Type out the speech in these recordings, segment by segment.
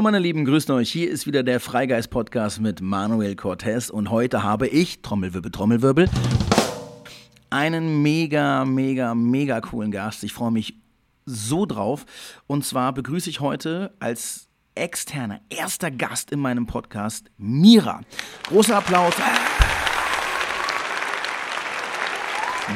Hallo meine Lieben, grüßt euch. Hier ist wieder der Freigeist Podcast mit Manuel Cortez und heute habe ich, Trommelwirbel, Trommelwirbel, einen mega, mega, mega coolen Gast. Ich freue mich so drauf. Und zwar begrüße ich heute als externer erster Gast in meinem Podcast Mira. Großer Applaus.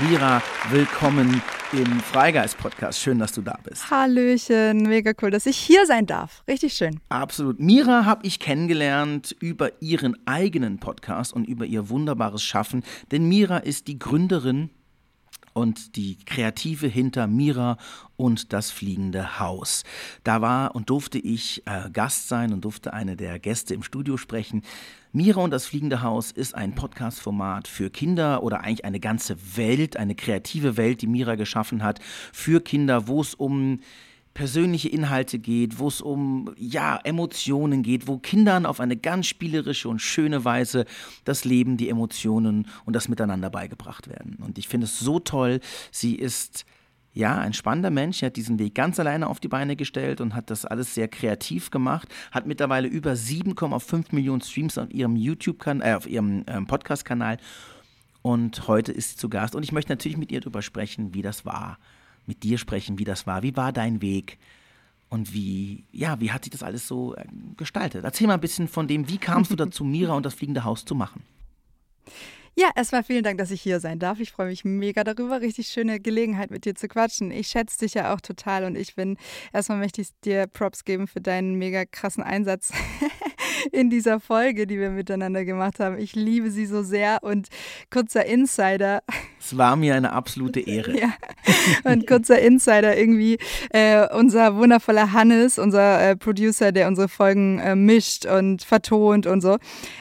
Mira, willkommen im Freigeist-Podcast. Schön, dass du da bist. Hallöchen, mega cool, dass ich hier sein darf. Richtig schön. Absolut. Mira habe ich kennengelernt über ihren eigenen Podcast und über ihr wunderbares Schaffen. Denn Mira ist die Gründerin und die Kreative hinter Mira und das fliegende Haus. Da war und durfte ich äh, Gast sein und durfte eine der Gäste im Studio sprechen. Mira und das fliegende Haus ist ein Podcast-Format für Kinder oder eigentlich eine ganze Welt, eine kreative Welt, die Mira geschaffen hat, für Kinder, wo es um persönliche Inhalte geht, wo es um ja, Emotionen geht, wo Kindern auf eine ganz spielerische und schöne Weise das Leben, die Emotionen und das Miteinander beigebracht werden. Und ich finde es so toll. Sie ist ja, ein spannender Mensch. Er hat diesen Weg ganz alleine auf die Beine gestellt und hat das alles sehr kreativ gemacht. Hat mittlerweile über 7,5 Millionen Streams auf ihrem YouTube-Kanal, äh, auf ihrem ähm, Podcast-Kanal. Und heute ist sie zu Gast. Und ich möchte natürlich mit ihr darüber sprechen, wie das war mit dir sprechen, wie das war. Wie war dein Weg? Und wie, ja, wie hat sich das alles so äh, gestaltet? Erzähl mal ein bisschen von dem, wie kamst du dazu, Mira und das fliegende Haus zu machen? Ja, erstmal vielen Dank, dass ich hier sein darf. Ich freue mich mega darüber. Richtig schöne Gelegenheit, mit dir zu quatschen. Ich schätze dich ja auch total und ich bin, erstmal möchte ich dir Props geben für deinen mega krassen Einsatz in dieser Folge, die wir miteinander gemacht haben. Ich liebe sie so sehr und kurzer Insider. Es war mir eine absolute Ehre. ja. Und kurzer Insider irgendwie, äh, unser wundervoller Hannes, unser äh, Producer, der unsere Folgen äh, mischt und vertont und so,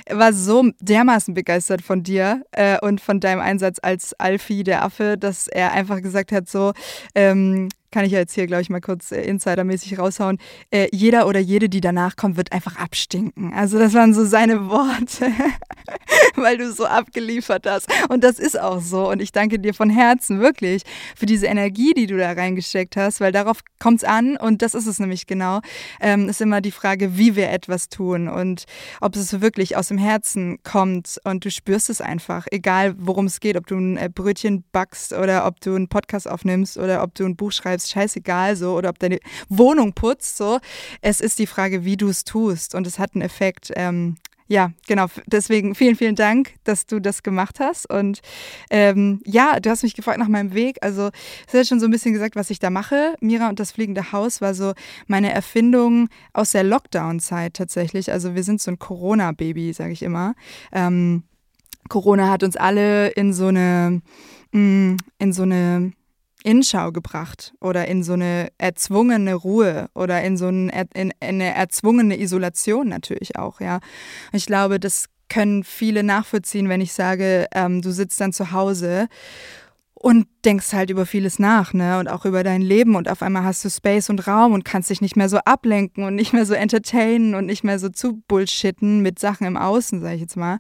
war so dermaßen begeistert von dir äh, und von deinem Einsatz als Alfie, der Affe, dass er einfach gesagt hat, so, ähm, kann ich ja jetzt hier, glaube ich, mal kurz äh, insidermäßig raushauen. Äh, jeder oder jede, die danach kommt, wird einfach abstinken. Also das waren so seine Worte, weil du so abgeliefert hast. Und das ist auch so. Und ich danke dir von Herzen wirklich für diese Energie, die du da reingesteckt hast, weil darauf kommt es an. Und das ist es nämlich genau. Ähm, ist immer die Frage, wie wir etwas tun und ob es wirklich aus dem Herzen kommt und du spürst es einfach, egal worum es geht, ob du ein äh, Brötchen backst oder ob du einen Podcast aufnimmst oder ob du ein Buch schreibst ist scheißegal so oder ob deine Wohnung putzt so. Es ist die Frage, wie du es tust und es hat einen Effekt. Ähm, ja, genau. Deswegen vielen, vielen Dank, dass du das gemacht hast. Und ähm, ja, du hast mich gefragt nach meinem Weg. Also, es hat schon so ein bisschen gesagt, was ich da mache. Mira und das fliegende Haus war so meine Erfindung aus der Lockdown-Zeit tatsächlich. Also, wir sind so ein Corona-Baby, sage ich immer. Ähm, Corona hat uns alle in so eine, mm, in so eine Inschau gebracht oder in so eine erzwungene Ruhe oder in so ein, in, in eine erzwungene Isolation natürlich auch, ja. Ich glaube, das können viele nachvollziehen, wenn ich sage, ähm, du sitzt dann zu Hause und denkst halt über vieles nach, ne? Und auch über dein Leben und auf einmal hast du Space und Raum und kannst dich nicht mehr so ablenken und nicht mehr so entertainen und nicht mehr so zu bullshitten mit Sachen im Außen, sag ich jetzt mal.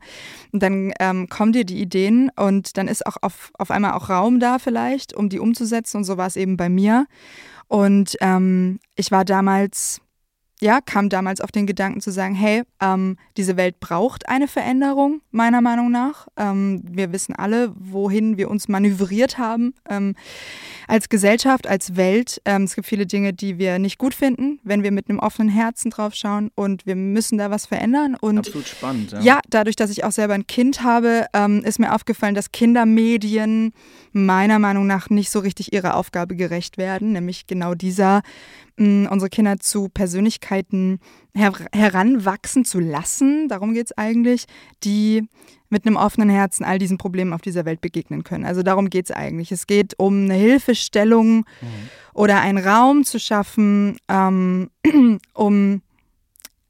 Und dann ähm, kommen dir die Ideen und dann ist auch auf, auf einmal auch Raum da vielleicht, um die umzusetzen und so war es eben bei mir. Und ähm, ich war damals ja, kam damals auf den Gedanken zu sagen, hey, ähm, diese Welt braucht eine Veränderung, meiner Meinung nach. Ähm, wir wissen alle, wohin wir uns manövriert haben ähm, als Gesellschaft, als Welt. Ähm, es gibt viele Dinge, die wir nicht gut finden, wenn wir mit einem offenen Herzen drauf schauen und wir müssen da was verändern. Und Absolut spannend. Ja, ja dadurch, dass ich auch selber ein Kind habe, ähm, ist mir aufgefallen, dass Kindermedien meiner Meinung nach nicht so richtig ihrer Aufgabe gerecht werden, nämlich genau dieser unsere Kinder zu Persönlichkeiten her heranwachsen zu lassen, darum geht es eigentlich, die mit einem offenen Herzen all diesen Problemen auf dieser Welt begegnen können. Also darum geht es eigentlich. Es geht um eine Hilfestellung mhm. oder einen Raum zu schaffen, ähm, um,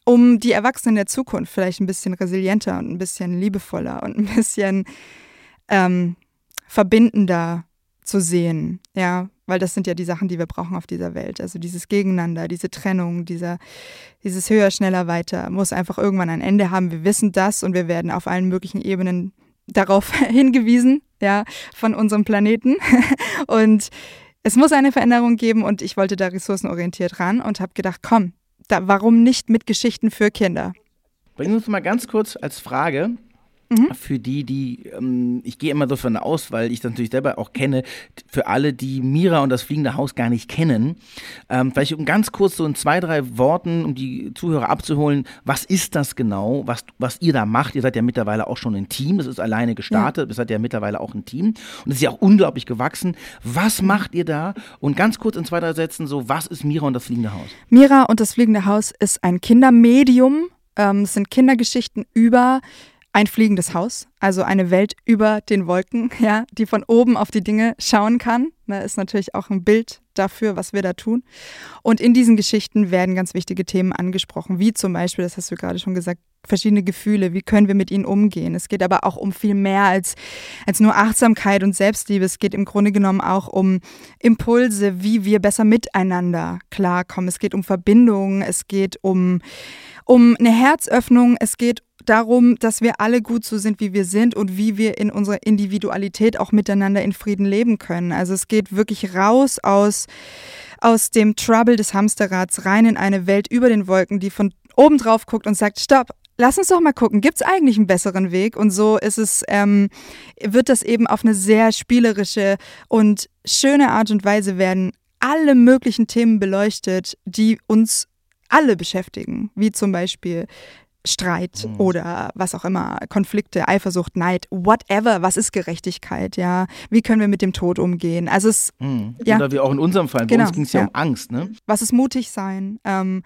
um die Erwachsenen der Zukunft vielleicht ein bisschen resilienter und ein bisschen liebevoller und ein bisschen ähm, verbindender zu sehen. Ja, weil das sind ja die Sachen, die wir brauchen auf dieser Welt. Also dieses Gegeneinander, diese Trennung, dieser, dieses höher, schneller, weiter muss einfach irgendwann ein Ende haben. Wir wissen das und wir werden auf allen möglichen Ebenen darauf hingewiesen, ja, von unserem Planeten. und es muss eine Veränderung geben und ich wollte da ressourcenorientiert ran und habe gedacht, komm, da, warum nicht mit Geschichten für Kinder? Bringen uns mal ganz kurz als Frage Mhm. Für die, die, ähm, ich gehe immer davon aus, weil ich das natürlich selber auch kenne, für alle, die Mira und das fliegende Haus gar nicht kennen, ähm, vielleicht um ganz kurz so in zwei, drei Worten, um die Zuhörer abzuholen, was ist das genau, was, was ihr da macht? Ihr seid ja mittlerweile auch schon ein Team, das ist alleine gestartet, ihr seid ja mittlerweile auch ein Team und es ist ja auch unglaublich gewachsen. Was macht ihr da? Und ganz kurz in zwei, drei Sätzen so, was ist Mira und das fliegende Haus? Mira und das fliegende Haus ist ein Kindermedium. Ähm, es sind Kindergeschichten über ein fliegendes Haus, also eine Welt über den Wolken, ja, die von oben auf die Dinge schauen kann. Da ist natürlich auch ein Bild dafür, was wir da tun. Und in diesen Geschichten werden ganz wichtige Themen angesprochen, wie zum Beispiel, das hast du gerade schon gesagt, verschiedene Gefühle, wie können wir mit ihnen umgehen. Es geht aber auch um viel mehr als, als nur Achtsamkeit und Selbstliebe. Es geht im Grunde genommen auch um Impulse, wie wir besser miteinander klarkommen. Es geht um Verbindungen, es geht um, um eine Herzöffnung, es geht um darum, dass wir alle gut so sind, wie wir sind und wie wir in unserer Individualität auch miteinander in Frieden leben können. Also es geht wirklich raus aus, aus dem Trouble des Hamsterrads rein in eine Welt über den Wolken, die von oben drauf guckt und sagt, stopp, lass uns doch mal gucken, gibt es eigentlich einen besseren Weg? Und so ist es, ähm, wird das eben auf eine sehr spielerische und schöne Art und Weise werden alle möglichen Themen beleuchtet, die uns alle beschäftigen, wie zum Beispiel Streit mhm. oder was auch immer, Konflikte, Eifersucht, Neid, whatever, was ist Gerechtigkeit, ja? Wie können wir mit dem Tod umgehen? Also es, mhm. ja. Oder wie auch in unserem Fall, genau, bei uns ging es ja, ja, um Angst, ne? Was ist mutig sein? Ähm,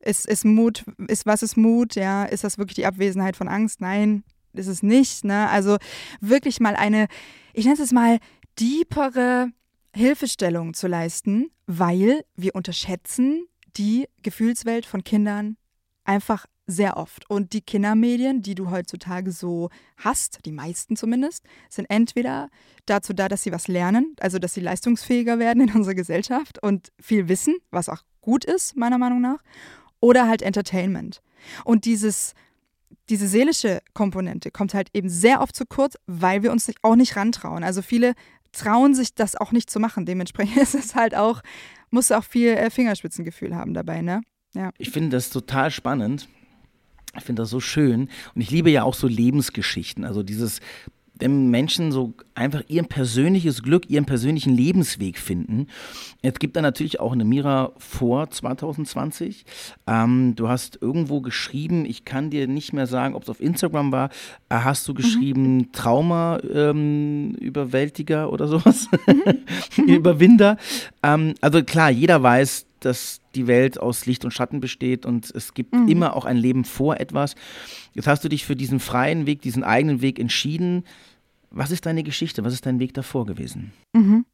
ist, ist Mut, ist, was ist Mut, ja? Ist das wirklich die Abwesenheit von Angst? Nein, ist es nicht, ne? Also wirklich mal eine, ich nenne es mal, deepere Hilfestellung zu leisten, weil wir unterschätzen die Gefühlswelt von Kindern einfach sehr oft. Und die Kindermedien, die du heutzutage so hast, die meisten zumindest, sind entweder dazu da, dass sie was lernen, also dass sie leistungsfähiger werden in unserer Gesellschaft und viel wissen, was auch gut ist, meiner Meinung nach, oder halt Entertainment. Und dieses, diese seelische Komponente kommt halt eben sehr oft zu kurz, weil wir uns auch nicht rantrauen. Also viele trauen sich das auch nicht zu machen. Dementsprechend ist es halt auch, musst du auch viel äh, Fingerspitzengefühl haben dabei, ne? Ja. Ich finde das total spannend, ich finde das so schön. Und ich liebe ja auch so Lebensgeschichten. Also dieses, wenn Menschen so einfach ihr persönliches Glück, ihren persönlichen Lebensweg finden. Es gibt da natürlich auch eine Mira vor 2020. Ähm, du hast irgendwo geschrieben, ich kann dir nicht mehr sagen, ob es auf Instagram war, äh, hast du geschrieben mhm. Trauma-Überwältiger ähm, oder sowas? Mhm. Überwinder. Ähm, also klar, jeder weiß, dass die Welt aus Licht und Schatten besteht und es gibt mhm. immer auch ein Leben vor etwas. Jetzt hast du dich für diesen freien Weg, diesen eigenen Weg entschieden. Was ist deine Geschichte? Was ist dein Weg davor gewesen? Mhm.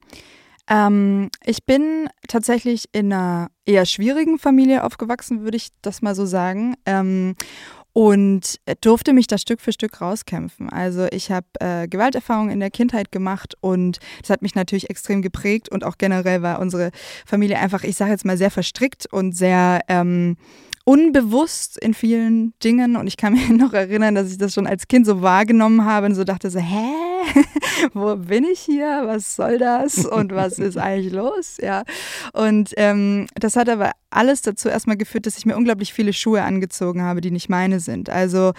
Ähm, ich bin tatsächlich in einer eher schwierigen Familie aufgewachsen, würde ich das mal so sagen. Ähm, und durfte mich da Stück für Stück rauskämpfen. Also ich habe äh, Gewalterfahrungen in der Kindheit gemacht und das hat mich natürlich extrem geprägt und auch generell war unsere Familie einfach, ich sage jetzt mal, sehr verstrickt und sehr ähm, unbewusst in vielen Dingen und ich kann mich noch erinnern, dass ich das schon als Kind so wahrgenommen habe und so dachte so, hä, wo bin ich hier, was soll das und was ist eigentlich los, ja. Und ähm, das hat aber alles dazu erstmal geführt, dass ich mir unglaublich viele Schuhe angezogen habe, die nicht meine sind. Also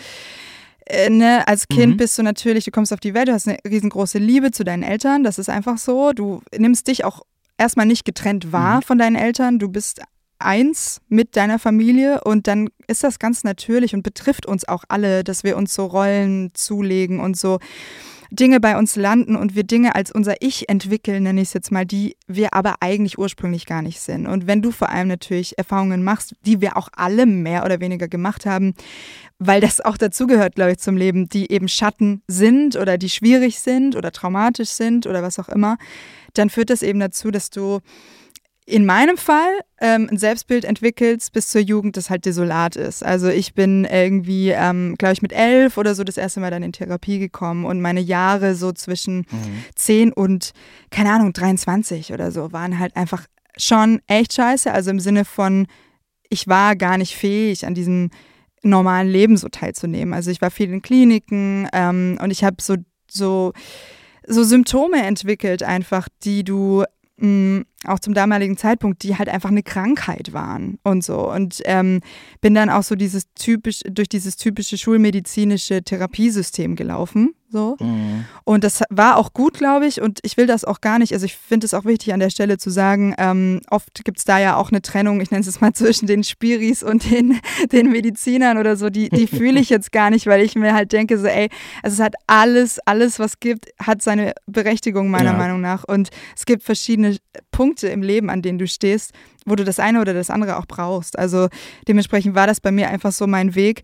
äh, ne, als Kind mhm. bist du natürlich, du kommst auf die Welt, du hast eine riesengroße Liebe zu deinen Eltern, das ist einfach so. Du nimmst dich auch erstmal nicht getrennt wahr mhm. von deinen Eltern, du bist eins mit deiner Familie und dann ist das ganz natürlich und betrifft uns auch alle, dass wir uns so Rollen zulegen und so Dinge bei uns landen und wir Dinge als unser Ich entwickeln, nenne ich es jetzt mal, die wir aber eigentlich ursprünglich gar nicht sind. Und wenn du vor allem natürlich Erfahrungen machst, die wir auch alle mehr oder weniger gemacht haben, weil das auch dazugehört, glaube ich, zum Leben, die eben Schatten sind oder die schwierig sind oder traumatisch sind oder was auch immer, dann führt das eben dazu, dass du in meinem Fall ähm, ein Selbstbild entwickelst bis zur Jugend, das halt desolat ist. Also ich bin irgendwie, ähm, glaube ich, mit elf oder so das erste Mal dann in Therapie gekommen und meine Jahre so zwischen mhm. 10 und, keine Ahnung, 23 oder so waren halt einfach schon echt scheiße. Also im Sinne von, ich war gar nicht fähig, an diesem normalen Leben so teilzunehmen. Also ich war viel in Kliniken ähm, und ich habe so, so, so Symptome entwickelt einfach, die du mh, auch zum damaligen Zeitpunkt, die halt einfach eine Krankheit waren und so. Und ähm, bin dann auch so dieses typisch, durch dieses typische schulmedizinische Therapiesystem gelaufen. So. Mhm. Und das war auch gut, glaube ich. Und ich will das auch gar nicht. Also ich finde es auch wichtig an der Stelle zu sagen, ähm, oft gibt es da ja auch eine Trennung, ich nenne es mal zwischen den Spiris und den, den Medizinern oder so. Die, die fühle ich jetzt gar nicht, weil ich mir halt denke, so, ey, also es hat alles, alles, was gibt, hat seine Berechtigung meiner ja. Meinung nach. Und es gibt verschiedene Punkte im Leben, an denen du stehst, wo du das eine oder das andere auch brauchst. Also dementsprechend war das bei mir einfach so mein Weg.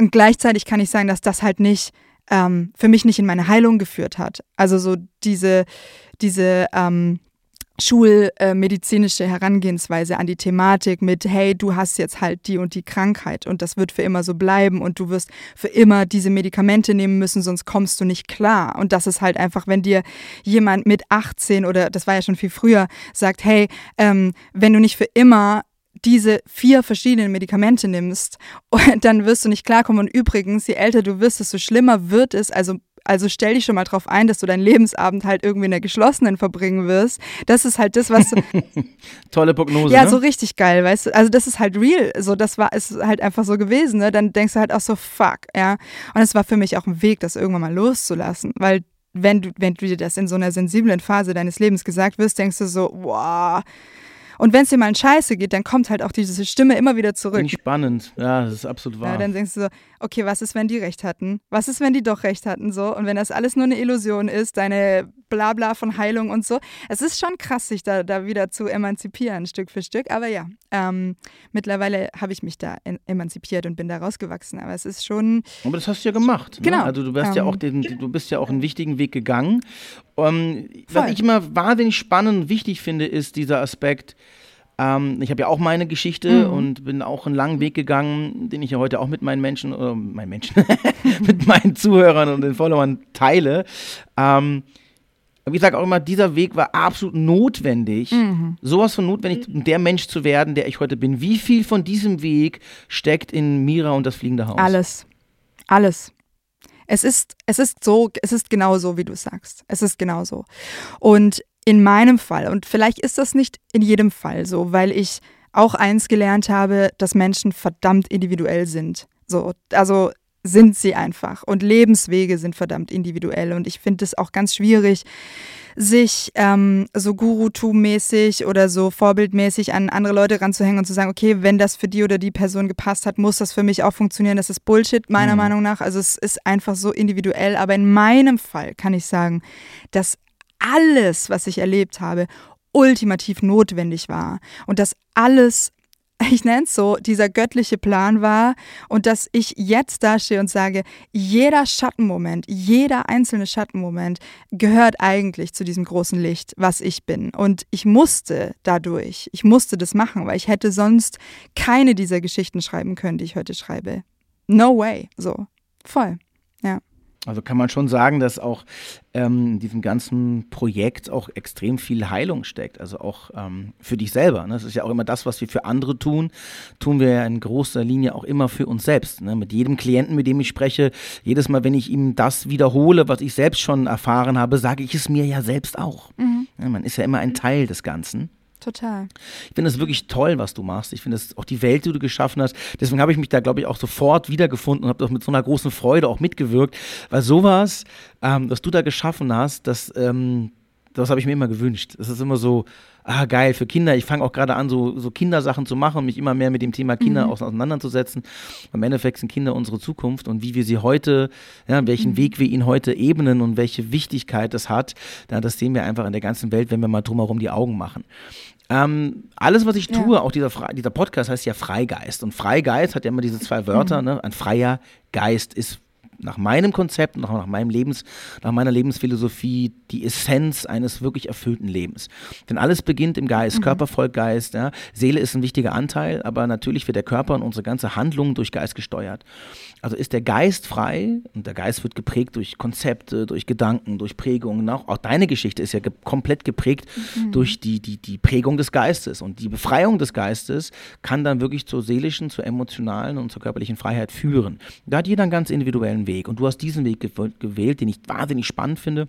Und gleichzeitig kann ich sagen, dass das halt nicht ähm, für mich nicht in meine Heilung geführt hat. Also so diese, diese ähm, schulmedizinische Herangehensweise an die Thematik mit, hey, du hast jetzt halt die und die Krankheit und das wird für immer so bleiben und du wirst für immer diese Medikamente nehmen müssen, sonst kommst du nicht klar. Und das ist halt einfach, wenn dir jemand mit 18 oder das war ja schon viel früher, sagt, hey, ähm, wenn du nicht für immer diese vier verschiedenen Medikamente nimmst, dann wirst du nicht klarkommen. Und übrigens, je älter du wirst, desto schlimmer wird es. Also also stell dich schon mal drauf ein, dass du deinen Lebensabend halt irgendwie in der geschlossenen verbringen wirst. Das ist halt das, was. Tolle Prognose. Ja, ne? so richtig geil, weißt du. Also das ist halt real. So, das war, ist halt einfach so gewesen. Ne? Dann denkst du halt auch so, fuck, ja. Und es war für mich auch ein Weg, das irgendwann mal loszulassen, weil wenn du, wenn du dir das in so einer sensiblen Phase deines Lebens gesagt wirst, denkst du so, wow und wenn es dir mal in Scheiße geht, dann kommt halt auch diese Stimme immer wieder zurück. Finde spannend. Ja, das ist absolut wahr. Ja, dann denkst du so, okay, was ist, wenn die recht hatten? Was ist, wenn die doch recht hatten? So. Und wenn das alles nur eine Illusion ist, deine Blabla von Heilung und so. Es ist schon krass, sich da, da wieder zu emanzipieren, Stück für Stück. Aber ja, ähm, mittlerweile habe ich mich da emanzipiert und bin da rausgewachsen. Aber es ist schon. Aber das hast du ja gemacht. Ne? Genau. Also du, ähm, ja auch den, du bist ja auch einen wichtigen Weg gegangen. Ähm, was ich immer wahnsinnig spannend und wichtig finde, ist dieser Aspekt, ähm, ich habe ja auch meine Geschichte mhm. und bin auch einen langen Weg gegangen, den ich ja heute auch mit meinen Menschen, oder meinen Menschen, mit meinen Zuhörern und den Followern teile. Ähm, aber ich sage auch immer, dieser Weg war absolut notwendig, mhm. sowas von notwendig, der Mensch zu werden, der ich heute bin. Wie viel von diesem Weg steckt in Mira und das fliegende Haus? Alles. Alles. Es ist, es ist so, es ist genau so, wie du sagst. Es ist genau so. Und in meinem Fall, und vielleicht ist das nicht in jedem Fall so, weil ich auch eins gelernt habe, dass Menschen verdammt individuell sind. So, also sind sie einfach. Und Lebenswege sind verdammt individuell. Und ich finde es auch ganz schwierig, sich ähm, so Gurutum-mäßig oder so vorbildmäßig an andere Leute ranzuhängen und zu sagen, okay, wenn das für die oder die Person gepasst hat, muss das für mich auch funktionieren. Das ist Bullshit, meiner mhm. Meinung nach. Also es ist einfach so individuell. Aber in meinem Fall kann ich sagen, dass alles, was ich erlebt habe, ultimativ notwendig war. Und dass alles ich nenne es so, dieser göttliche Plan war und dass ich jetzt dastehe und sage, jeder Schattenmoment, jeder einzelne Schattenmoment gehört eigentlich zu diesem großen Licht, was ich bin. Und ich musste dadurch, ich musste das machen, weil ich hätte sonst keine dieser Geschichten schreiben können, die ich heute schreibe. No way, so. Voll, ja. Also kann man schon sagen, dass auch ähm, in diesem ganzen Projekt auch extrem viel Heilung steckt. Also auch ähm, für dich selber. Ne? Das ist ja auch immer das, was wir für andere tun, tun wir ja in großer Linie auch immer für uns selbst. Ne? Mit jedem Klienten, mit dem ich spreche, jedes Mal, wenn ich ihm das wiederhole, was ich selbst schon erfahren habe, sage ich es mir ja selbst auch. Mhm. Ja, man ist ja immer ein Teil des Ganzen. Total. Ich finde es wirklich toll, was du machst. Ich finde es auch die Welt, die du geschaffen hast. Deswegen habe ich mich da, glaube ich, auch sofort wiedergefunden und habe doch mit so einer großen Freude auch mitgewirkt. Weil sowas, ähm, was du da geschaffen hast, das, ähm, das habe ich mir immer gewünscht. Es ist immer so, ah geil, für Kinder. Ich fange auch gerade an, so, so Kindersachen zu machen, mich immer mehr mit dem Thema Kinder mhm. auseinanderzusetzen. Im Endeffekt sind Kinder unsere Zukunft und wie wir sie heute, ja, welchen mhm. Weg wir ihnen heute ebnen und welche Wichtigkeit das hat, ja, das sehen wir einfach in der ganzen Welt, wenn wir mal drumherum die Augen machen. Ähm, alles, was ich tue, ja. auch dieser, dieser Podcast heißt ja Freigeist. Und Freigeist hat ja immer diese zwei Wörter. Mhm. Ne? Ein freier Geist ist nach meinem Konzept, nach, nach, meinem Lebens, nach meiner Lebensphilosophie die Essenz eines wirklich erfüllten Lebens. Denn alles beginnt im Geist, mhm. Körper folgt Geist, ja. Seele ist ein wichtiger Anteil, aber natürlich wird der Körper und unsere ganze Handlung durch Geist gesteuert. Also ist der Geist frei und der Geist wird geprägt durch Konzepte, durch Gedanken, durch Prägungen. Auch, auch deine Geschichte ist ja ge komplett geprägt mhm. durch die, die, die Prägung des Geistes. Und die Befreiung des Geistes kann dann wirklich zur seelischen, zur emotionalen und zur körperlichen Freiheit führen. Da hat jeder einen ganz individuellen Weg. Und du hast diesen Weg gewählt, den ich wahnsinnig spannend finde.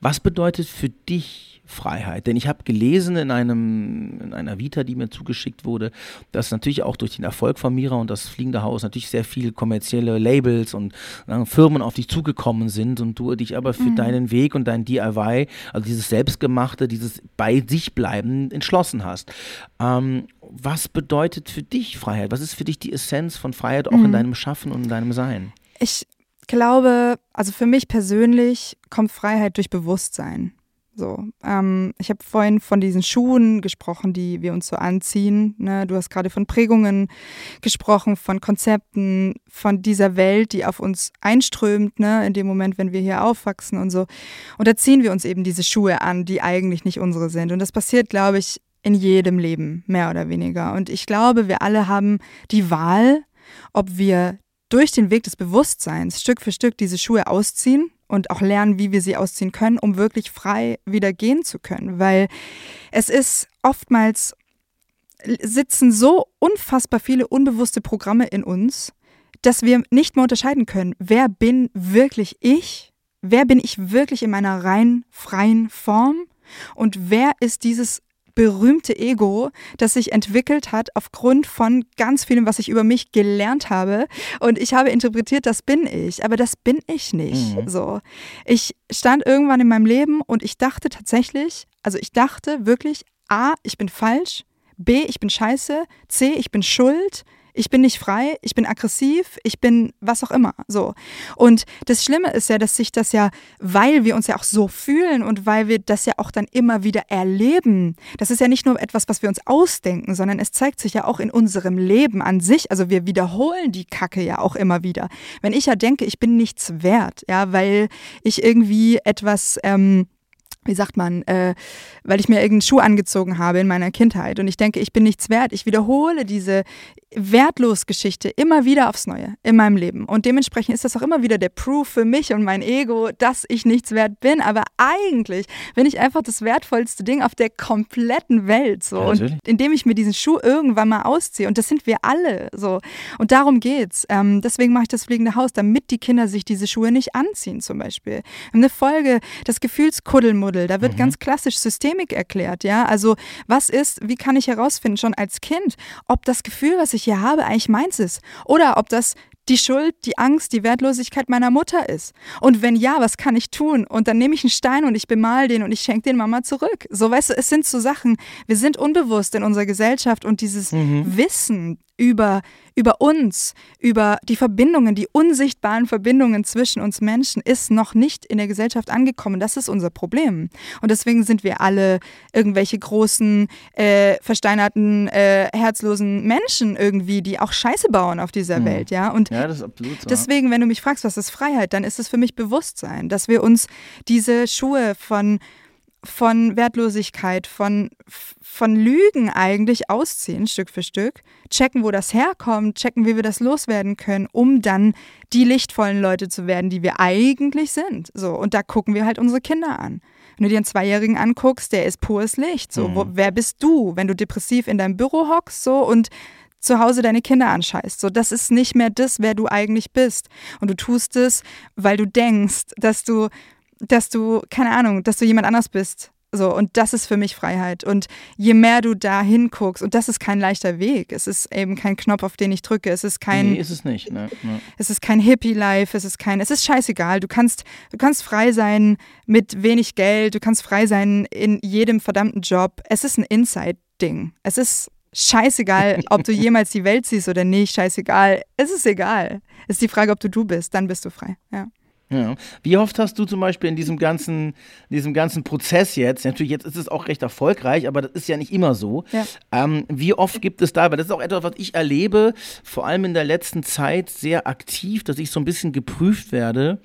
Was bedeutet für dich Freiheit. Denn ich habe gelesen in, einem, in einer Vita, die mir zugeschickt wurde, dass natürlich auch durch den Erfolg von Mira und das Fliegende Haus natürlich sehr viele kommerzielle Labels und äh, Firmen auf dich zugekommen sind und du dich aber für mhm. deinen Weg und dein DIY, also dieses Selbstgemachte, dieses bei sich bleiben, entschlossen hast. Ähm, was bedeutet für dich Freiheit? Was ist für dich die Essenz von Freiheit auch mhm. in deinem Schaffen und in deinem Sein? Ich glaube, also für mich persönlich kommt Freiheit durch Bewusstsein. So, ähm, ich habe vorhin von diesen Schuhen gesprochen, die wir uns so anziehen. Ne? Du hast gerade von Prägungen gesprochen, von Konzepten, von dieser Welt, die auf uns einströmt, ne? in dem Moment, wenn wir hier aufwachsen und so. Und da ziehen wir uns eben diese Schuhe an, die eigentlich nicht unsere sind. Und das passiert, glaube ich, in jedem Leben, mehr oder weniger. Und ich glaube, wir alle haben die Wahl, ob wir durch den Weg des Bewusstseins Stück für Stück diese Schuhe ausziehen und auch lernen, wie wir sie ausziehen können, um wirklich frei wieder gehen zu können. Weil es ist oftmals sitzen so unfassbar viele unbewusste Programme in uns, dass wir nicht mehr unterscheiden können, wer bin wirklich ich, wer bin ich wirklich in meiner rein freien Form und wer ist dieses berühmte Ego, das sich entwickelt hat aufgrund von ganz vielem, was ich über mich gelernt habe. Und ich habe interpretiert, das bin ich, aber das bin ich nicht. Mhm. So, ich stand irgendwann in meinem Leben und ich dachte tatsächlich, also ich dachte wirklich, a, ich bin falsch, b, ich bin scheiße, c, ich bin schuld, ich bin nicht frei, ich bin aggressiv, ich bin was auch immer. So. Und das Schlimme ist ja, dass sich das ja, weil wir uns ja auch so fühlen und weil wir das ja auch dann immer wieder erleben, das ist ja nicht nur etwas, was wir uns ausdenken, sondern es zeigt sich ja auch in unserem Leben an sich. Also wir wiederholen die Kacke ja auch immer wieder. Wenn ich ja denke, ich bin nichts wert, ja, weil ich irgendwie etwas. Ähm, wie sagt man, äh, weil ich mir irgendeinen Schuh angezogen habe in meiner Kindheit und ich denke, ich bin nichts wert. Ich wiederhole diese wertlos Geschichte immer wieder aufs Neue in meinem Leben. Und dementsprechend ist das auch immer wieder der Proof für mich und mein Ego, dass ich nichts wert bin. Aber eigentlich bin ich einfach das wertvollste Ding auf der kompletten Welt. So. Und indem ich mir diesen Schuh irgendwann mal ausziehe. Und das sind wir alle. So. Und darum geht's. Ähm, deswegen mache ich das fliegende Haus, damit die Kinder sich diese Schuhe nicht anziehen, zum Beispiel. Eine Folge, das Gefühlskuddelmuddel, da wird mhm. ganz klassisch Systemik erklärt. Ja, also was ist, wie kann ich herausfinden, schon als Kind, ob das Gefühl, was ich ich hier habe, eigentlich meins ist. Oder ob das die Schuld, die Angst, die Wertlosigkeit meiner Mutter ist. Und wenn ja, was kann ich tun? Und dann nehme ich einen Stein und ich bemal den und ich schenke den Mama zurück. So, weißt du, es sind so Sachen, wir sind unbewusst in unserer Gesellschaft und dieses mhm. Wissen über, über uns, über die Verbindungen, die unsichtbaren Verbindungen zwischen uns Menschen ist noch nicht in der Gesellschaft angekommen. Das ist unser Problem. Und deswegen sind wir alle irgendwelche großen, äh, versteinerten, äh, herzlosen Menschen irgendwie, die auch Scheiße bauen auf dieser mhm. Welt. Ja, und ja, das ist absolut so. deswegen, wenn du mich fragst, was ist Freiheit, dann ist es für mich Bewusstsein, dass wir uns diese Schuhe von von Wertlosigkeit, von, von Lügen eigentlich ausziehen, Stück für Stück, checken, wo das herkommt, checken, wie wir das loswerden können, um dann die lichtvollen Leute zu werden, die wir eigentlich sind. So, und da gucken wir halt unsere Kinder an. Wenn du dir einen Zweijährigen anguckst, der ist pures Licht. So, mhm. wo, wer bist du, wenn du depressiv in deinem Büro hockst so und zu Hause deine Kinder anscheißt. So, das ist nicht mehr das, wer du eigentlich bist. Und du tust es, weil du denkst, dass du dass du, keine Ahnung, dass du jemand anders bist. So, und das ist für mich Freiheit. Und je mehr du da hinguckst, und das ist kein leichter Weg, es ist eben kein Knopf, auf den ich drücke, es ist kein. Nee, ist es nicht, ne? ne. Es ist kein Hippie-Life, es ist kein, es ist scheißegal. Du kannst, du kannst frei sein mit wenig Geld, du kannst frei sein in jedem verdammten Job. Es ist ein Inside-Ding. Es ist scheißegal, ob du jemals die Welt siehst oder nicht, scheißegal. Es ist egal. Es ist die Frage, ob du du bist, dann bist du frei, ja. Ja. Wie oft hast du zum Beispiel in diesem ganzen, diesem ganzen Prozess jetzt, natürlich jetzt ist es auch recht erfolgreich, aber das ist ja nicht immer so. Ja. Ähm, wie oft gibt es da, weil das ist auch etwas, was ich erlebe, vor allem in der letzten Zeit sehr aktiv, dass ich so ein bisschen geprüft werde,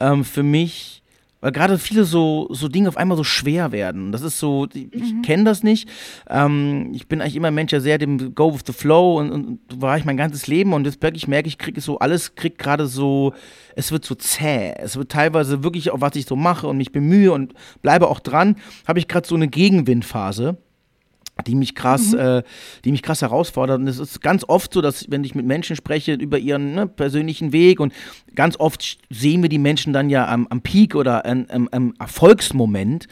ähm, für mich, weil gerade viele so, so Dinge auf einmal so schwer werden. Das ist so, ich mhm. kenne das nicht. Ähm, ich bin eigentlich immer ein Mensch, der sehr dem Go with the Flow und, und war ich mein ganzes Leben und jetzt wirklich merke ich, kriege so alles, kriegt gerade so, es wird so zäh. Es wird teilweise wirklich auch, was ich so mache und mich bemühe und bleibe auch dran, habe ich gerade so eine Gegenwindphase die mich krass, mhm. äh, die mich krass herausfordert. Und es ist ganz oft so, dass wenn ich mit Menschen spreche über ihren ne, persönlichen Weg und ganz oft sehen wir die Menschen dann ja am, am Peak oder am, am Erfolgsmoment.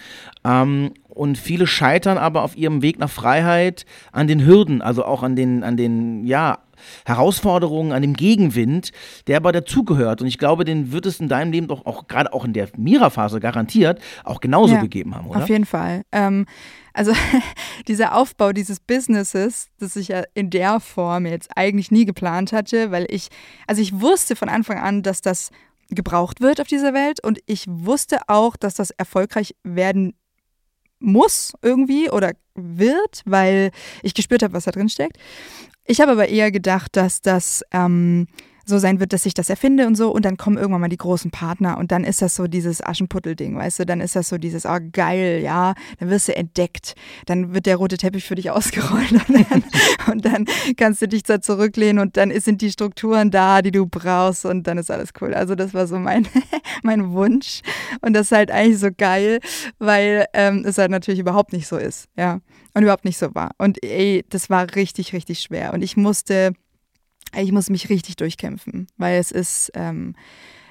Ähm, und viele scheitern aber auf ihrem Weg nach Freiheit an den Hürden, also auch an den, an den, ja, Herausforderungen, an dem Gegenwind, der aber dazugehört. Und ich glaube, den wird es in deinem Leben doch auch, gerade auch in der Mira-Phase garantiert, auch genauso ja, gegeben haben, oder? Auf jeden Fall. Ähm, also dieser Aufbau dieses Businesses, das ich ja in der Form jetzt eigentlich nie geplant hatte, weil ich, also ich wusste von Anfang an, dass das gebraucht wird auf dieser Welt und ich wusste auch, dass das erfolgreich werden muss irgendwie oder wird, weil ich gespürt habe, was da drin steckt. Ich habe aber eher gedacht, dass das ähm, so sein wird, dass ich das erfinde und so. Und dann kommen irgendwann mal die großen Partner und dann ist das so dieses Aschenputtel-Ding, weißt du, dann ist das so dieses, oh geil, ja, dann wirst du entdeckt, dann wird der rote Teppich für dich ausgerollt und dann, und dann kannst du dich da zurücklehnen und dann sind die Strukturen da, die du brauchst und dann ist alles cool. Also das war so mein, mein Wunsch. Und das ist halt eigentlich so geil, weil ähm, es halt natürlich überhaupt nicht so ist, ja, und überhaupt nicht so war. Und ey, das war richtig, richtig schwer. Und ich musste ich muss mich richtig durchkämpfen, weil es ist ähm,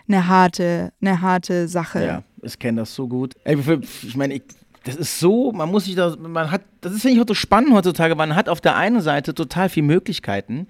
eine harte, eine harte Sache. Ja, ich kenne das so gut. Ich meine, ich, das ist so, man muss sich da, man hat, das ist ich auch so spannend heutzutage, man hat auf der einen Seite total viele Möglichkeiten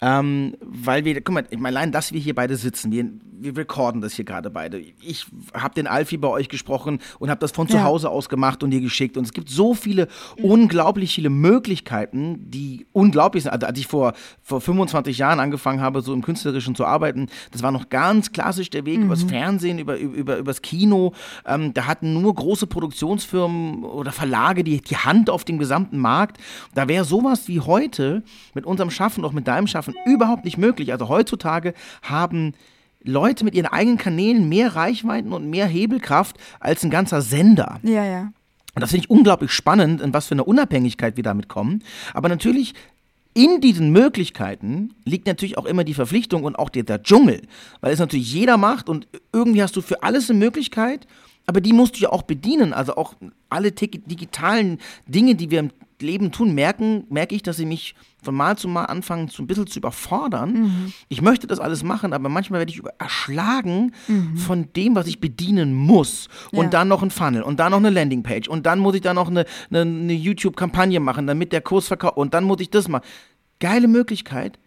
ähm, weil wir, guck mal, ich meine, allein, dass wir hier beide sitzen, wir, wir recorden das hier gerade beide. Ich habe den Alfie bei euch gesprochen und habe das von zu Hause aus gemacht und dir geschickt. Und es gibt so viele, unglaublich viele Möglichkeiten, die unglaublich sind. Also, als ich vor, vor 25 Jahren angefangen habe, so im Künstlerischen zu arbeiten, das war noch ganz klassisch der Weg mhm. übers Fernsehen, über, über, übers Kino. Ähm, da hatten nur große Produktionsfirmen oder Verlage die, die Hand auf dem gesamten Markt. Da wäre sowas wie heute mit unserem Schaffen, auch mit deinem Schaffen, schaffen, überhaupt nicht möglich. Also heutzutage haben Leute mit ihren eigenen Kanälen mehr Reichweiten und mehr Hebelkraft als ein ganzer Sender. Ja, ja. Und das finde ich unglaublich spannend, in was für eine Unabhängigkeit wir damit kommen. Aber natürlich in diesen Möglichkeiten liegt natürlich auch immer die Verpflichtung und auch der, der, Dschungel, weil es natürlich jeder macht und irgendwie hast du für alles eine Möglichkeit, aber die musst du ja auch bedienen. Also auch alle digitalen Dinge, die wir im Leben tun, merken, merke ich, dass sie mich von Mal zu Mal anfangen, so ein bisschen zu überfordern. Mhm. Ich möchte das alles machen, aber manchmal werde ich erschlagen mhm. von dem, was ich bedienen muss. Und ja. dann noch ein Funnel und dann noch eine Landingpage und dann muss ich da noch eine, eine, eine YouTube-Kampagne machen, damit der Kurs verkauft und dann muss ich das machen. Geile Möglichkeit,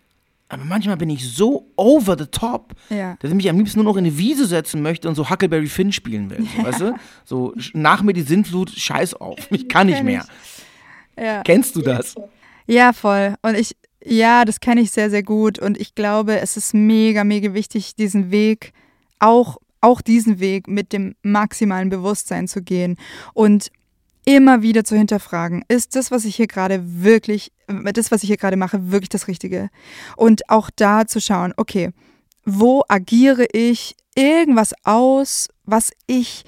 aber manchmal bin ich so over the top, ja. dass ich mich am liebsten nur noch in eine Wiese setzen möchte und so Huckleberry Finn spielen will. Ja. Weißt du? So nach mir die Sintflut, scheiß auf. Ich kann nicht mehr. Ja. Kennst du das? Ja, voll. Und ich, ja, das kenne ich sehr, sehr gut. Und ich glaube, es ist mega, mega wichtig, diesen Weg, auch, auch diesen Weg mit dem maximalen Bewusstsein zu gehen und immer wieder zu hinterfragen, ist das, was ich hier gerade wirklich, das, was ich hier gerade mache, wirklich das Richtige? Und auch da zu schauen, okay, wo agiere ich irgendwas aus, was ich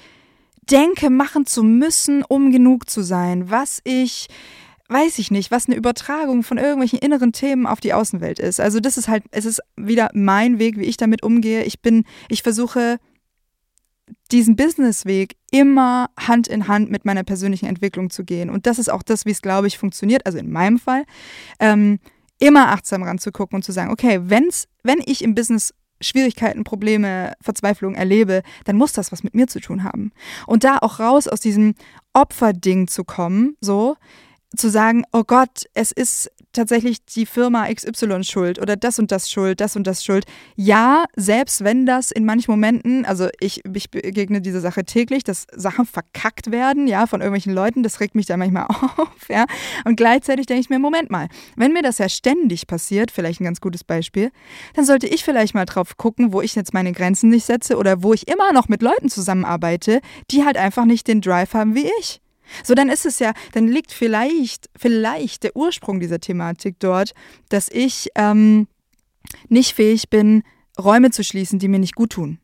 denke, machen zu müssen, um genug zu sein, was ich weiß ich nicht, was eine Übertragung von irgendwelchen inneren Themen auf die Außenwelt ist. Also das ist halt, es ist wieder mein Weg, wie ich damit umgehe. Ich bin, ich versuche diesen Businessweg immer Hand in Hand mit meiner persönlichen Entwicklung zu gehen. Und das ist auch das, wie es, glaube ich, funktioniert. Also in meinem Fall, ähm, immer achtsam ranzugucken und zu sagen, okay, wenn's, wenn ich im Business Schwierigkeiten, Probleme, Verzweiflung erlebe, dann muss das was mit mir zu tun haben. Und da auch raus aus diesem Opferding zu kommen, so, zu sagen, oh Gott, es ist tatsächlich die Firma XY schuld oder das und das schuld, das und das schuld. Ja, selbst wenn das in manchen Momenten, also ich, ich begegne diese Sache täglich, dass Sachen verkackt werden, ja, von irgendwelchen Leuten, das regt mich da manchmal auf, ja. Und gleichzeitig denke ich mir, Moment mal, wenn mir das ja ständig passiert, vielleicht ein ganz gutes Beispiel, dann sollte ich vielleicht mal drauf gucken, wo ich jetzt meine Grenzen nicht setze oder wo ich immer noch mit Leuten zusammenarbeite, die halt einfach nicht den Drive haben wie ich. So, dann ist es ja, dann liegt vielleicht, vielleicht der Ursprung dieser Thematik dort, dass ich ähm, nicht fähig bin, Räume zu schließen, die mir nicht gut tun.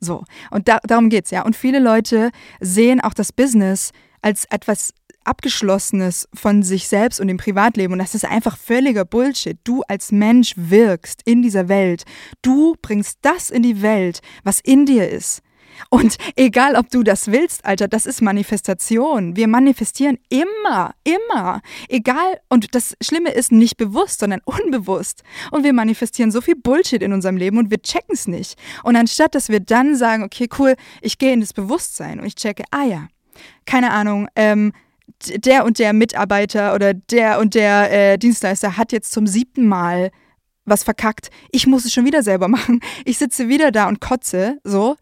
So, und da, darum geht's, ja. Und viele Leute sehen auch das Business als etwas Abgeschlossenes von sich selbst und dem Privatleben. Und das ist einfach völliger Bullshit. Du als Mensch wirkst in dieser Welt. Du bringst das in die Welt, was in dir ist. Und egal, ob du das willst, Alter, das ist Manifestation. Wir manifestieren immer, immer. Egal, und das Schlimme ist nicht bewusst, sondern unbewusst. Und wir manifestieren so viel Bullshit in unserem Leben und wir checken es nicht. Und anstatt, dass wir dann sagen, okay, cool, ich gehe in das Bewusstsein und ich checke, ah ja, keine Ahnung, ähm, der und der Mitarbeiter oder der und der äh, Dienstleister hat jetzt zum siebten Mal was verkackt. Ich muss es schon wieder selber machen. Ich sitze wieder da und kotze, so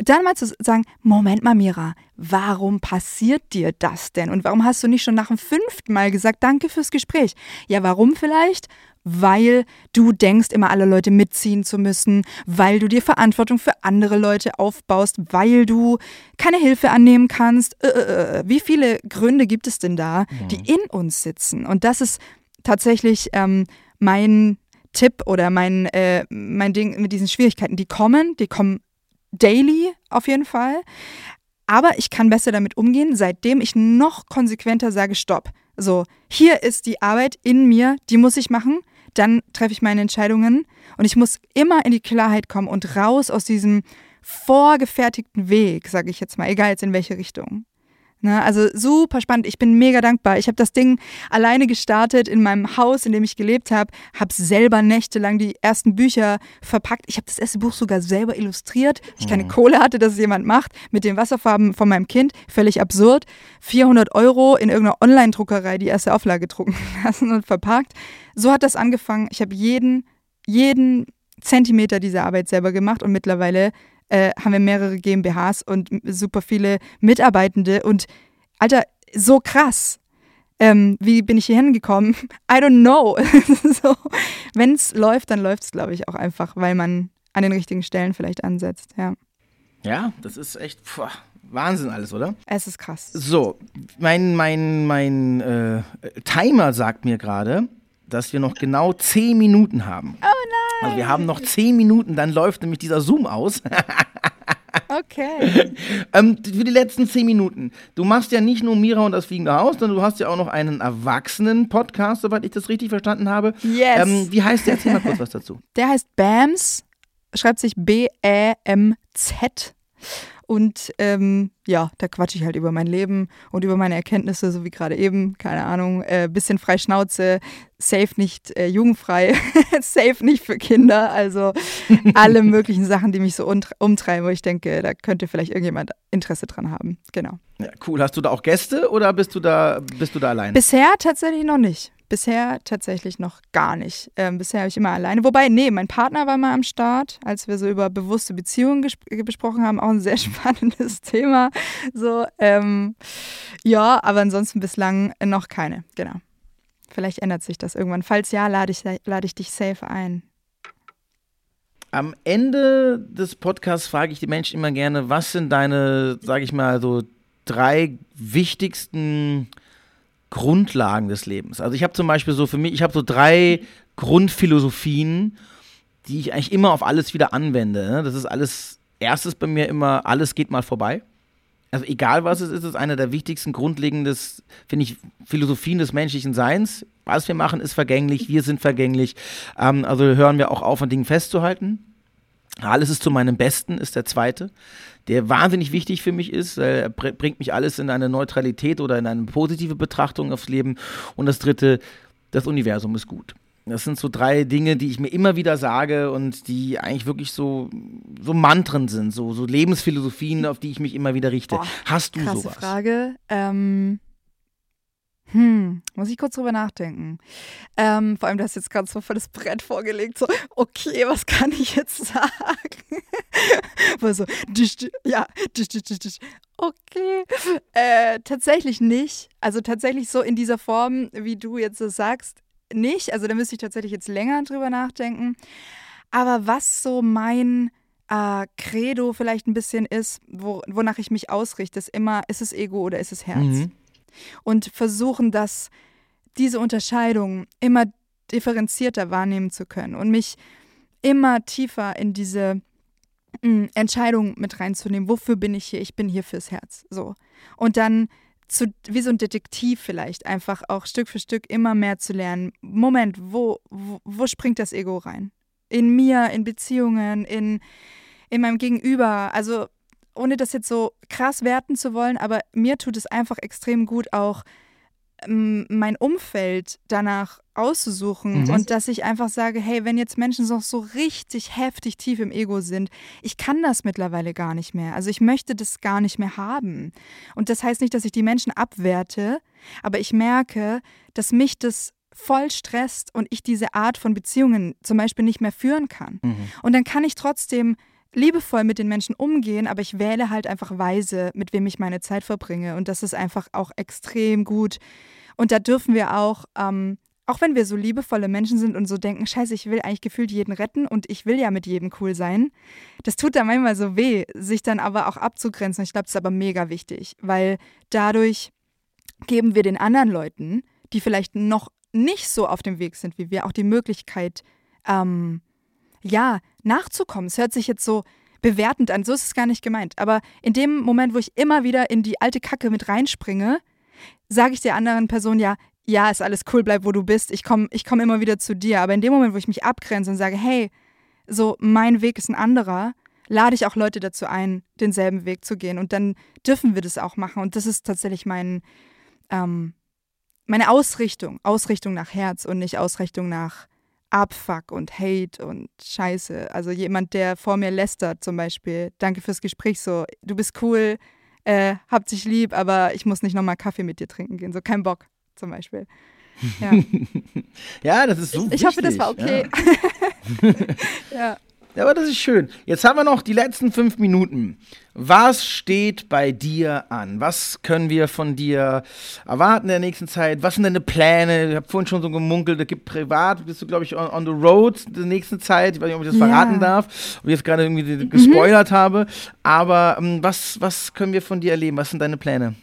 dann mal zu sagen, Moment mal, Mira, warum passiert dir das denn? Und warum hast du nicht schon nach dem fünften Mal gesagt, danke fürs Gespräch? Ja, warum vielleicht? Weil du denkst, immer alle Leute mitziehen zu müssen, weil du dir Verantwortung für andere Leute aufbaust, weil du keine Hilfe annehmen kannst. Äh, äh, äh. wie viele Gründe gibt es denn da, die mhm. in uns sitzen? Und das ist tatsächlich ähm, mein Tipp oder mein, äh, mein Ding mit diesen Schwierigkeiten. Die kommen, die kommen daily auf jeden Fall. Aber ich kann besser damit umgehen, seitdem ich noch konsequenter sage, stopp. So, hier ist die Arbeit in mir, die muss ich machen. Dann treffe ich meine Entscheidungen und ich muss immer in die Klarheit kommen und raus aus diesem vorgefertigten Weg, sage ich jetzt mal, egal jetzt in welche Richtung. Ne? Also super spannend. Ich bin mega dankbar. Ich habe das Ding alleine gestartet in meinem Haus, in dem ich gelebt habe, habe selber nächtelang die ersten Bücher verpackt. Ich habe das erste Buch sogar selber illustriert. Ich keine mhm. Kohle hatte, dass es jemand macht, mit den Wasserfarben von meinem Kind. Völlig absurd. 400 Euro in irgendeiner Online-Druckerei die erste Auflage drucken lassen und verpackt. So hat das angefangen. Ich habe jeden, jeden Zentimeter dieser Arbeit selber gemacht und mittlerweile äh, haben wir mehrere GmbHs und super viele Mitarbeitende. Und Alter, so krass. Ähm, wie bin ich hier hingekommen? I don't know. so, Wenn es läuft, dann läuft es, glaube ich, auch einfach, weil man an den richtigen Stellen vielleicht ansetzt. Ja, ja das ist echt pfuh, Wahnsinn alles, oder? Es ist krass. So, mein, mein, mein äh, Timer sagt mir gerade, dass wir noch genau zehn Minuten haben. Oh nein! Also wir haben noch zehn Minuten, dann läuft nämlich dieser Zoom aus. okay. ähm, für die letzten zehn Minuten. Du machst ja nicht nur Mira und das fliegende Haus, sondern du hast ja auch noch einen Erwachsenen-Podcast, soweit ich das richtig verstanden habe. Yes. Ähm, wie heißt der? Erzähl mal kurz was dazu. Der heißt BAMS, schreibt sich B-E-M-Z. Und ähm, ja, da quatsche ich halt über mein Leben und über meine Erkenntnisse, so wie gerade eben, keine Ahnung, äh, bisschen frei Schnauze, safe nicht äh, jugendfrei, safe nicht für Kinder, also alle möglichen Sachen, die mich so umtreiben, wo ich denke, da könnte vielleicht irgendjemand Interesse dran haben. Genau. Ja, cool. Hast du da auch Gäste oder bist du da, bist du da allein? Bisher tatsächlich noch nicht. Bisher tatsächlich noch gar nicht. Ähm, bisher habe ich immer alleine. Wobei, nee, mein Partner war mal am Start, als wir so über bewusste Beziehungen besprochen haben. Auch ein sehr spannendes Thema. So, ähm, ja, aber ansonsten bislang noch keine. Genau. Vielleicht ändert sich das irgendwann. Falls ja, lade ich, lade ich dich safe ein. Am Ende des Podcasts frage ich die Menschen immer gerne, was sind deine, sage ich mal, so drei wichtigsten Grundlagen des Lebens. Also ich habe zum Beispiel so für mich, ich habe so drei Grundphilosophien, die ich eigentlich immer auf alles wieder anwende. Ne? Das ist alles, erstes bei mir immer, alles geht mal vorbei. Also egal was es ist, ist eine der wichtigsten grundlegenden, finde ich, Philosophien des menschlichen Seins. Was wir machen, ist vergänglich, wir sind vergänglich. Ähm, also hören wir auch auf, an Dingen festzuhalten. Alles ist zu meinem Besten, ist der zweite der wahnsinnig wichtig für mich ist. Er bringt mich alles in eine Neutralität oder in eine positive Betrachtung aufs Leben. Und das dritte, das Universum ist gut. Das sind so drei Dinge, die ich mir immer wieder sage und die eigentlich wirklich so, so Mantren sind, so, so Lebensphilosophien, auf die ich mich immer wieder richte. Boah, Hast du krasse sowas? Frage. Ähm, hm, muss ich kurz drüber nachdenken. Ähm, vor allem, du hast jetzt gerade so voll das Brett vorgelegt, so, okay, was kann ich jetzt sagen? War so, ja, okay. Äh, tatsächlich nicht. Also tatsächlich so in dieser Form, wie du jetzt so sagst, nicht. Also da müsste ich tatsächlich jetzt länger drüber nachdenken. Aber was so mein äh, Credo vielleicht ein bisschen ist, wo, wonach ich mich ausrichte, ist immer, ist es Ego oder ist es Herz? Mhm und versuchen, das, diese Unterscheidung immer differenzierter wahrnehmen zu können und mich immer tiefer in diese mh, hm, Entscheidung mit reinzunehmen. Wofür bin ich hier? Ich bin hier fürs Herz. So. Und dann zu, wie so ein Detektiv vielleicht, einfach auch Stück für Stück immer mehr zu lernen. Moment, wo, wo, wo springt das Ego rein? In mir, in Beziehungen, in, in meinem Gegenüber. Also ohne das jetzt so krass werten zu wollen, aber mir tut es einfach extrem gut, auch mein Umfeld danach auszusuchen mhm. und dass ich einfach sage, hey, wenn jetzt Menschen noch so richtig heftig tief im Ego sind, ich kann das mittlerweile gar nicht mehr. Also ich möchte das gar nicht mehr haben. Und das heißt nicht, dass ich die Menschen abwerte, aber ich merke, dass mich das voll stresst und ich diese Art von Beziehungen zum Beispiel nicht mehr führen kann. Mhm. Und dann kann ich trotzdem liebevoll mit den Menschen umgehen, aber ich wähle halt einfach weise, mit wem ich meine Zeit verbringe. Und das ist einfach auch extrem gut. Und da dürfen wir auch, ähm, auch wenn wir so liebevolle Menschen sind und so denken, scheiße, ich will eigentlich gefühlt jeden retten und ich will ja mit jedem cool sein, das tut da manchmal so weh, sich dann aber auch abzugrenzen. Ich glaube, das ist aber mega wichtig, weil dadurch geben wir den anderen Leuten, die vielleicht noch nicht so auf dem Weg sind wie wir, auch die Möglichkeit, ähm, ja, nachzukommen. Es hört sich jetzt so bewertend an, so ist es gar nicht gemeint. Aber in dem Moment, wo ich immer wieder in die alte Kacke mit reinspringe, sage ich der anderen Person ja, ja, ist alles cool, bleib wo du bist, ich komme ich komm immer wieder zu dir. Aber in dem Moment, wo ich mich abgrenze und sage, hey, so mein Weg ist ein anderer, lade ich auch Leute dazu ein, denselben Weg zu gehen. Und dann dürfen wir das auch machen. Und das ist tatsächlich mein, ähm, meine Ausrichtung. Ausrichtung nach Herz und nicht Ausrichtung nach Abfuck und Hate und Scheiße. Also jemand, der vor mir lästert zum Beispiel. Danke fürs Gespräch. So, du bist cool, äh, habt sich lieb, aber ich muss nicht nochmal Kaffee mit dir trinken gehen. So, kein Bock zum Beispiel. Ja, ja das ist so Ich, ich hoffe, das war okay. Ja. ja. Ja, aber das ist schön. Jetzt haben wir noch die letzten fünf Minuten. Was steht bei dir an? Was können wir von dir erwarten in der nächsten Zeit? Was sind deine Pläne? Ich habe vorhin schon so gemunkelt, da gibt privat, bist du, glaube ich, on, on, the road in der nächsten Zeit. Ich weiß nicht, ob ich das ja. verraten darf, ob ich jetzt gerade irgendwie mhm. gespoilert habe. Aber ähm, was, was können wir von dir erleben? Was sind deine Pläne?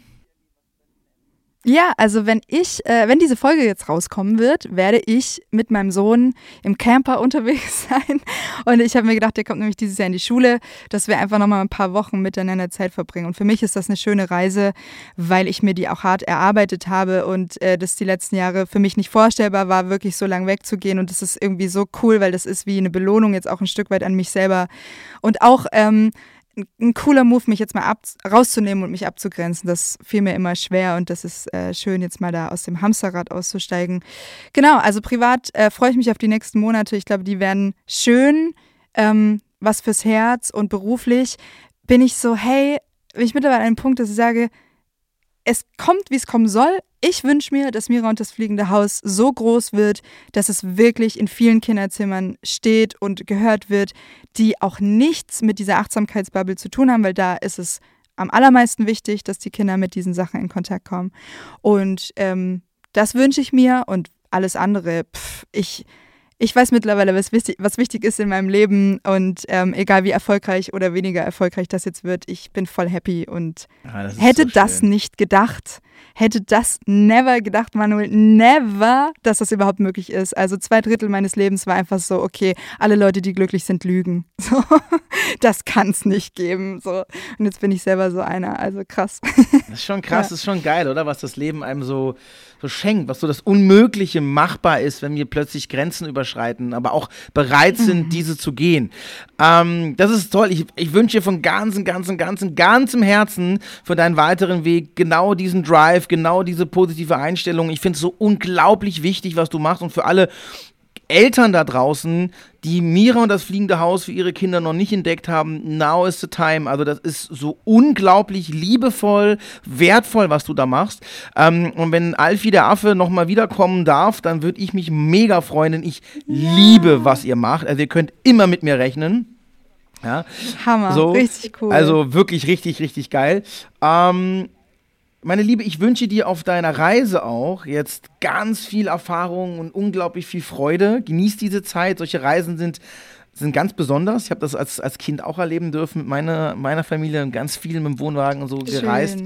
Ja, also wenn ich, äh, wenn diese Folge jetzt rauskommen wird, werde ich mit meinem Sohn im Camper unterwegs sein. Und ich habe mir gedacht, der kommt nämlich dieses Jahr in die Schule, dass wir einfach nochmal ein paar Wochen miteinander Zeit verbringen. Und für mich ist das eine schöne Reise, weil ich mir die auch hart erarbeitet habe und äh, das die letzten Jahre für mich nicht vorstellbar war, wirklich so lang wegzugehen. Und das ist irgendwie so cool, weil das ist wie eine Belohnung jetzt auch ein Stück weit an mich selber. Und auch ähm, ein cooler Move, mich jetzt mal ab, rauszunehmen und mich abzugrenzen. Das fiel mir immer schwer und das ist äh, schön, jetzt mal da aus dem Hamsterrad auszusteigen. Genau, also privat äh, freue ich mich auf die nächsten Monate. Ich glaube, die werden schön, ähm, was fürs Herz und beruflich bin ich so, hey, bin ich mittlerweile an einem Punkt, dass ich sage, es kommt, wie es kommen soll. Ich wünsche mir, dass Mira und das fliegende Haus so groß wird, dass es wirklich in vielen Kinderzimmern steht und gehört wird, die auch nichts mit dieser Achtsamkeitsbubble zu tun haben, weil da ist es am allermeisten wichtig, dass die Kinder mit diesen Sachen in Kontakt kommen. Und ähm, das wünsche ich mir und alles andere, pff, ich ich weiß mittlerweile, was wichtig, was wichtig ist in meinem Leben und ähm, egal wie erfolgreich oder weniger erfolgreich das jetzt wird, ich bin voll happy und ah, das hätte so das nicht gedacht, hätte das never gedacht, Manuel, never, dass das überhaupt möglich ist. Also zwei Drittel meines Lebens war einfach so, okay, alle Leute, die glücklich sind, lügen. So, das kann es nicht geben. So. Und jetzt bin ich selber so einer, also krass. Das ist schon krass, ja. das ist schon geil, oder? Was das Leben einem so so schenkt, was so das Unmögliche machbar ist, wenn wir plötzlich Grenzen überschreiten, aber auch bereit sind, mhm. diese zu gehen. Ähm, das ist toll. Ich, ich wünsche dir von ganzem, ganzem, ganzem, ganzem Herzen für deinen weiteren Weg genau diesen Drive, genau diese positive Einstellung. Ich finde es so unglaublich wichtig, was du machst und für alle Eltern da draußen, die Mira und das fliegende Haus für ihre Kinder noch nicht entdeckt haben, now is the time. Also das ist so unglaublich liebevoll, wertvoll, was du da machst. Ähm, und wenn Alfie der Affe nochmal wiederkommen darf, dann würde ich mich mega freuen, denn ich ja. liebe, was ihr macht. Also ihr könnt immer mit mir rechnen. Ja. Hammer, so, richtig cool. Also wirklich richtig, richtig geil. Ähm, meine Liebe, ich wünsche dir auf deiner Reise auch jetzt ganz viel Erfahrung und unglaublich viel Freude. Genieß diese Zeit. Solche Reisen sind, sind ganz besonders. Ich habe das als, als Kind auch erleben dürfen mit meiner, meiner Familie ganz viel mit dem Wohnwagen und so Schön. gereist.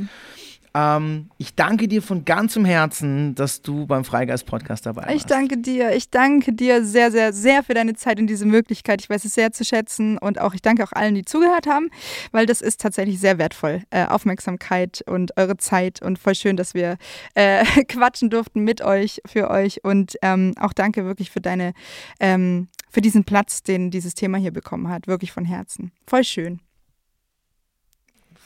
Ähm, ich danke dir von ganzem Herzen, dass du beim Freigeist-Podcast dabei warst. Ich danke dir. Ich danke dir sehr, sehr, sehr für deine Zeit und diese Möglichkeit. Ich weiß es sehr zu schätzen und auch ich danke auch allen, die zugehört haben, weil das ist tatsächlich sehr wertvoll. Äh, Aufmerksamkeit und eure Zeit und voll schön, dass wir äh, quatschen durften mit euch, für euch und ähm, auch danke wirklich für deine, ähm, für diesen Platz, den dieses Thema hier bekommen hat. Wirklich von Herzen. Voll schön.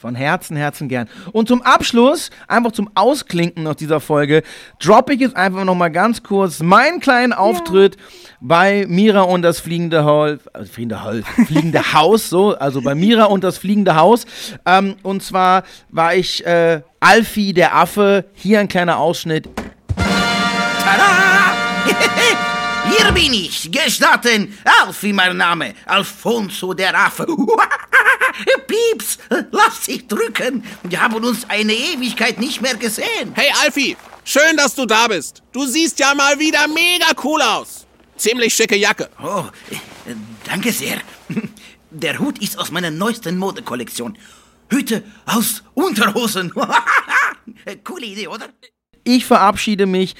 Von Herzen, Herzen gern. Und zum Abschluss, einfach zum Ausklinken aus dieser Folge, droppe ich jetzt einfach nochmal ganz kurz meinen kleinen Auftritt ja. bei Mira und das fliegende Haus, also fliegende, Haus, fliegende Haus, so, also bei Mira und das fliegende Haus. Ähm, und zwar war ich äh, Alfie der Affe. Hier ein kleiner Ausschnitt. Tada! Hier bin ich, gestatten, Alfie mein Name, Alfonso der Affe. Pieps, lass dich drücken. Wir haben uns eine Ewigkeit nicht mehr gesehen. Hey Alfie, schön, dass du da bist. Du siehst ja mal wieder mega cool aus. Ziemlich schicke Jacke. Oh, danke sehr. Der Hut ist aus meiner neuesten Modekollektion. Hüte aus Unterhosen. Coole Idee, oder? Ich verabschiede mich.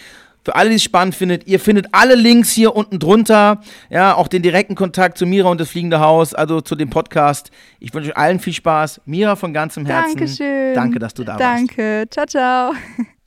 Für alle, die es spannend findet, ihr findet alle Links hier unten drunter. Ja, auch den direkten Kontakt zu Mira und das Fliegende Haus, also zu dem Podcast. Ich wünsche euch allen viel Spaß. Mira von ganzem Herzen. Dankeschön. Danke, dass du da Danke. warst. Danke. Ciao, ciao.